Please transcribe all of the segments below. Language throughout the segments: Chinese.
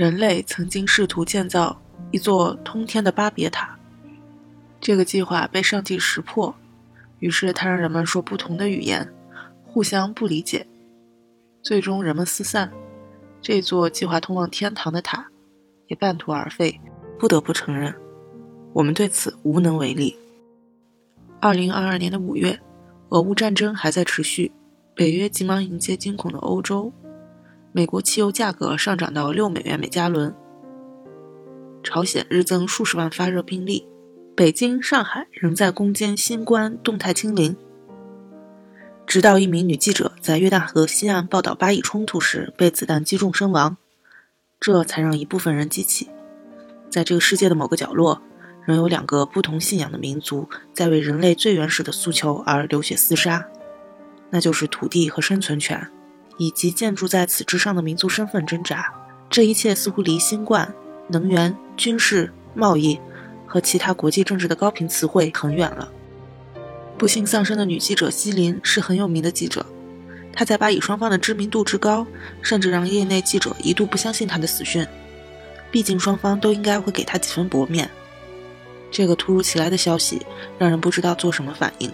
人类曾经试图建造一座通天的巴别塔，这个计划被上帝识破，于是他让人们说不同的语言，互相不理解，最终人们四散，这座计划通往天堂的塔也半途而废。不得不承认，我们对此无能为力。二零二二年的五月，俄乌战争还在持续，北约急忙迎接惊恐的欧洲。美国汽油价格上涨到六美元每加仑。朝鲜日增数十万发热病例，北京、上海仍在攻坚新冠动态清零。直到一名女记者在约旦河西岸报道巴以冲突时被子弹击中身亡，这才让一部分人记起，在这个世界的某个角落，仍有两个不同信仰的民族在为人类最原始的诉求而流血厮杀，那就是土地和生存权。以及建筑在此之上的民族身份挣扎，这一切似乎离新冠、能源、军事、贸易和其他国际政治的高频词汇很远了。不幸丧生的女记者西林是很有名的记者，她在巴以双方的知名度之高，甚至让业内记者一度不相信她的死讯。毕竟双方都应该会给她几分薄面。这个突如其来的消息让人不知道做什么反应，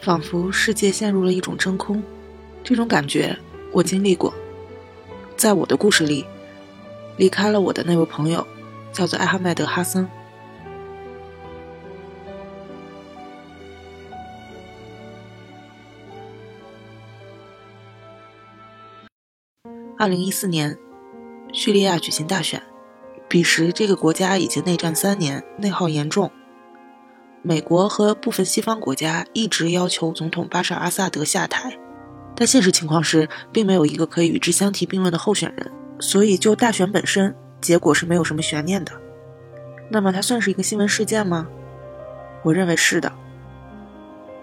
仿佛世界陷入了一种真空。这种感觉。我经历过，在我的故事里，离开了我的那位朋友，叫做艾哈迈德·哈森。二零一四年，叙利亚举行大选，彼时这个国家已经内战三年，内耗严重。美国和部分西方国家一直要求总统巴沙尔·阿萨德下台。但现实情况是，并没有一个可以与之相提并论的候选人，所以就大选本身，结果是没有什么悬念的。那么它算是一个新闻事件吗？我认为是的。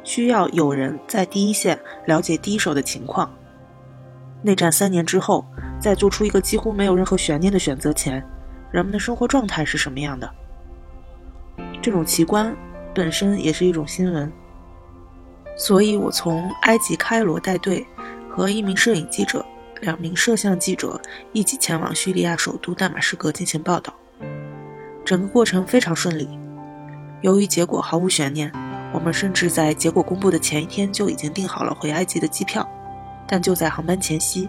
需要有人在第一线了解第一手的情况。内战三年之后，在做出一个几乎没有任何悬念的选择前，人们的生活状态是什么样的？这种奇观本身也是一种新闻。所以，我从埃及开罗带队，和一名摄影记者、两名摄像记者一起前往叙利亚首都大马士革进行报道。整个过程非常顺利。由于结果毫无悬念，我们甚至在结果公布的前一天就已经订好了回埃及的机票。但就在航班前夕，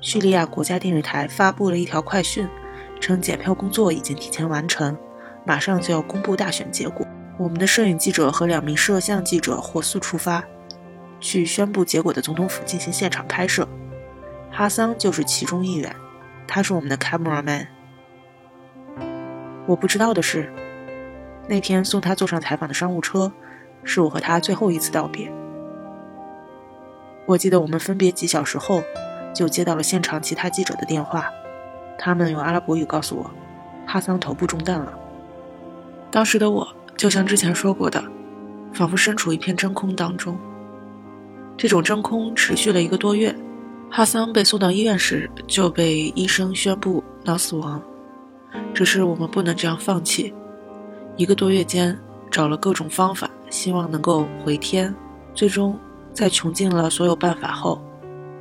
叙利亚国家电视台发布了一条快讯，称检票工作已经提前完成，马上就要公布大选结果。我们的摄影记者和两名摄像记者火速出发，去宣布结果的总统府进行现场拍摄。哈桑就是其中一员，他是我们的 camera man。我不知道的是，那天送他坐上采访的商务车，是我和他最后一次道别。我记得我们分别几小时后，就接到了现场其他记者的电话，他们用阿拉伯语告诉我，哈桑头部中弹了。当时的我。就像之前说过的，仿佛身处一片真空当中。这种真空持续了一个多月。哈桑被送到医院时，就被医生宣布脑死亡。只是我们不能这样放弃。一个多月间，找了各种方法，希望能够回天。最终，在穷尽了所有办法后，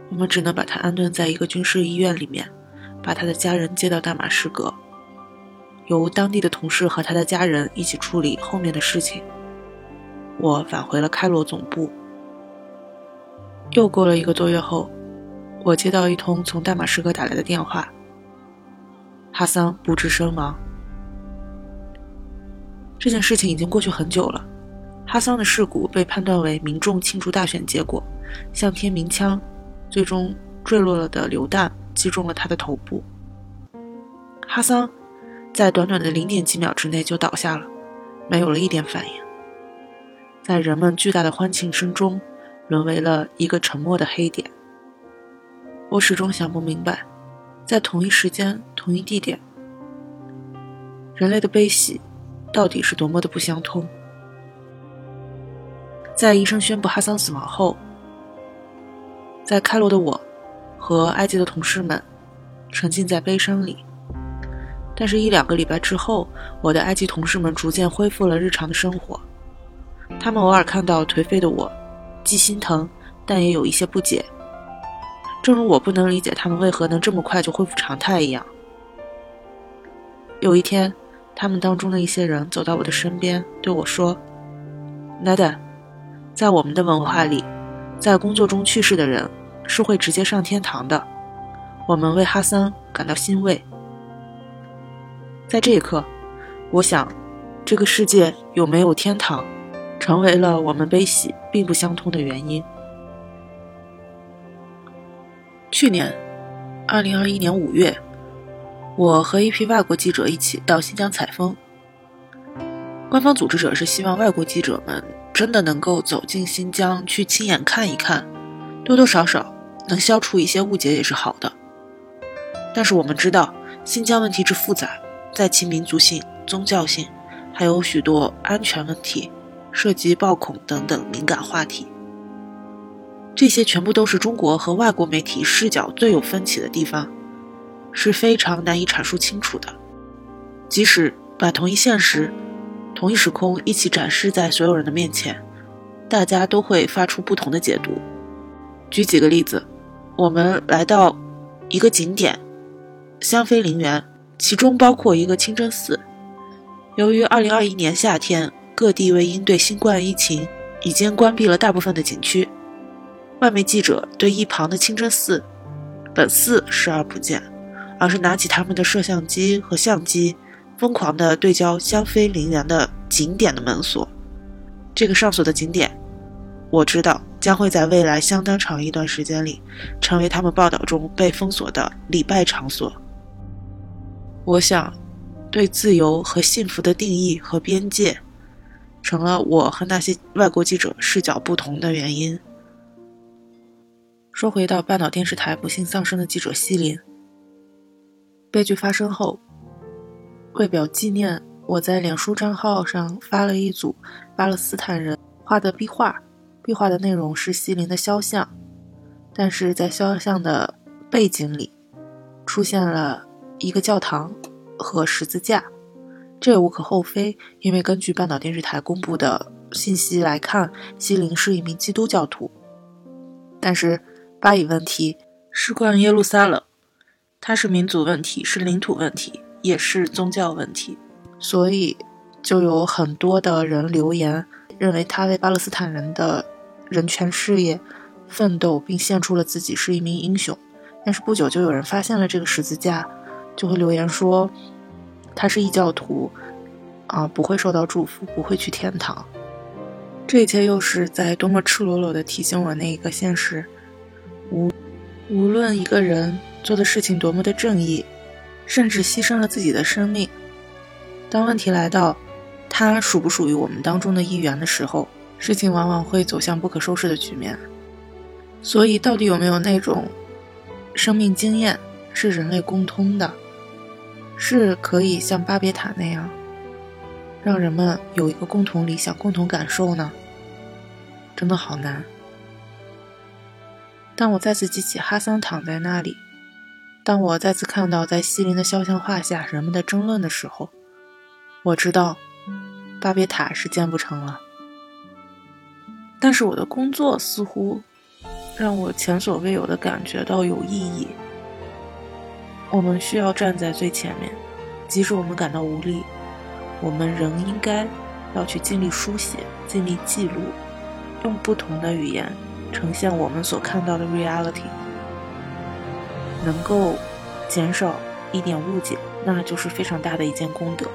我们只能把他安顿在一个军事医院里面，把他的家人接到大马士革。由当地的同事和他的家人一起处理后面的事情。我返回了开罗总部。又过了一个多月后，我接到一通从大马士革打来的电话：哈桑不治身亡。这件事情已经过去很久了。哈桑的事故被判断为民众庆祝大选结果，向天鸣枪，最终坠落了的榴弹击中了他的头部。哈桑。在短短的零点几秒之内就倒下了，没有了一点反应。在人们巨大的欢庆声中，沦为了一个沉默的黑点。我始终想不明白，在同一时间、同一地点，人类的悲喜到底是多么的不相通。在医生宣布哈桑死亡后，在开罗的我和埃及的同事们沉浸在悲伤里。但是，一两个礼拜之后，我的埃及同事们逐渐恢复了日常的生活。他们偶尔看到颓废的我，既心疼，但也有一些不解。正如我不能理解他们为何能这么快就恢复常态一样。有一天，他们当中的一些人走到我的身边，对我说：“Nada，在我们的文化里，在工作中去世的人是会直接上天堂的。我们为哈桑感到欣慰。”在这一刻，我想，这个世界有没有天堂，成为了我们悲喜并不相通的原因。去年，二零二一年五月，我和一批外国记者一起到新疆采风。官方组织者是希望外国记者们真的能够走进新疆去亲眼看一看，多多少少能消除一些误解也是好的。但是我们知道，新疆问题之复杂。在其民族性、宗教性，还有许多安全问题，涉及暴恐等等敏感话题。这些全部都是中国和外国媒体视角最有分歧的地方，是非常难以阐述清楚的。即使把同一现实、同一时空一起展示在所有人的面前，大家都会发出不同的解读。举几个例子，我们来到一个景点——香妃陵园。其中包括一个清真寺。由于2021年夏天各地为应对新冠疫情，已经关闭了大部分的景区，外媒记者对一旁的清真寺本寺视而不见，而是拿起他们的摄像机和相机，疯狂地对焦香妃陵园的景点的门锁。这个上锁的景点，我知道将会在未来相当长一段时间里，成为他们报道中被封锁的礼拜场所。我想，对自由和幸福的定义和边界，成了我和那些外国记者视角不同的原因。说回到半岛电视台不幸丧生的记者西林，悲剧发生后，为表纪念，我在脸书账号上发了一组巴勒斯坦人画的壁画，壁画的内容是西林的肖像，但是在肖像的背景里，出现了。一个教堂和十字架，这也无可厚非，因为根据半岛电视台公布的信息来看，西林是一名基督教徒。但是巴以问题事关耶路撒冷，它是民族问题，是领土问题，也是宗教问题，所以就有很多的人留言，认为他为巴勒斯坦人的人权事业奋斗，并献出了自己，是一名英雄。但是不久就有人发现了这个十字架。就会留言说，他是异教徒，啊，不会受到祝福，不会去天堂。这一切又是在多么赤裸裸地提醒我那一个现实：无无论一个人做的事情多么的正义，甚至牺牲了自己的生命，当问题来到他属不属于我们当中的一员的时候，事情往往会走向不可收拾的局面。所以，到底有没有那种生命经验是人类共通的？是可以像巴别塔那样，让人们有一个共同理想、共同感受呢？真的好难。当我再次记起哈桑躺在那里，当我再次看到在西林的肖像画下人们的争论的时候，我知道巴别塔是建不成了。但是我的工作似乎让我前所未有的感觉到有意义。我们需要站在最前面，即使我们感到无力，我们仍应该要去尽力书写、尽力记录，用不同的语言呈现我们所看到的 reality，能够减少一点误解，那就是非常大的一件功德。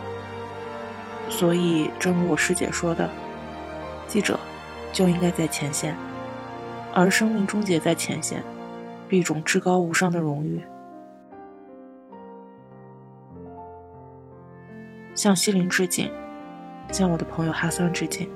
所以，正如我师姐说的，记者就应该在前线，而生命终结在前线，是一种至高无上的荣誉。向西林致敬，向我的朋友哈桑致敬。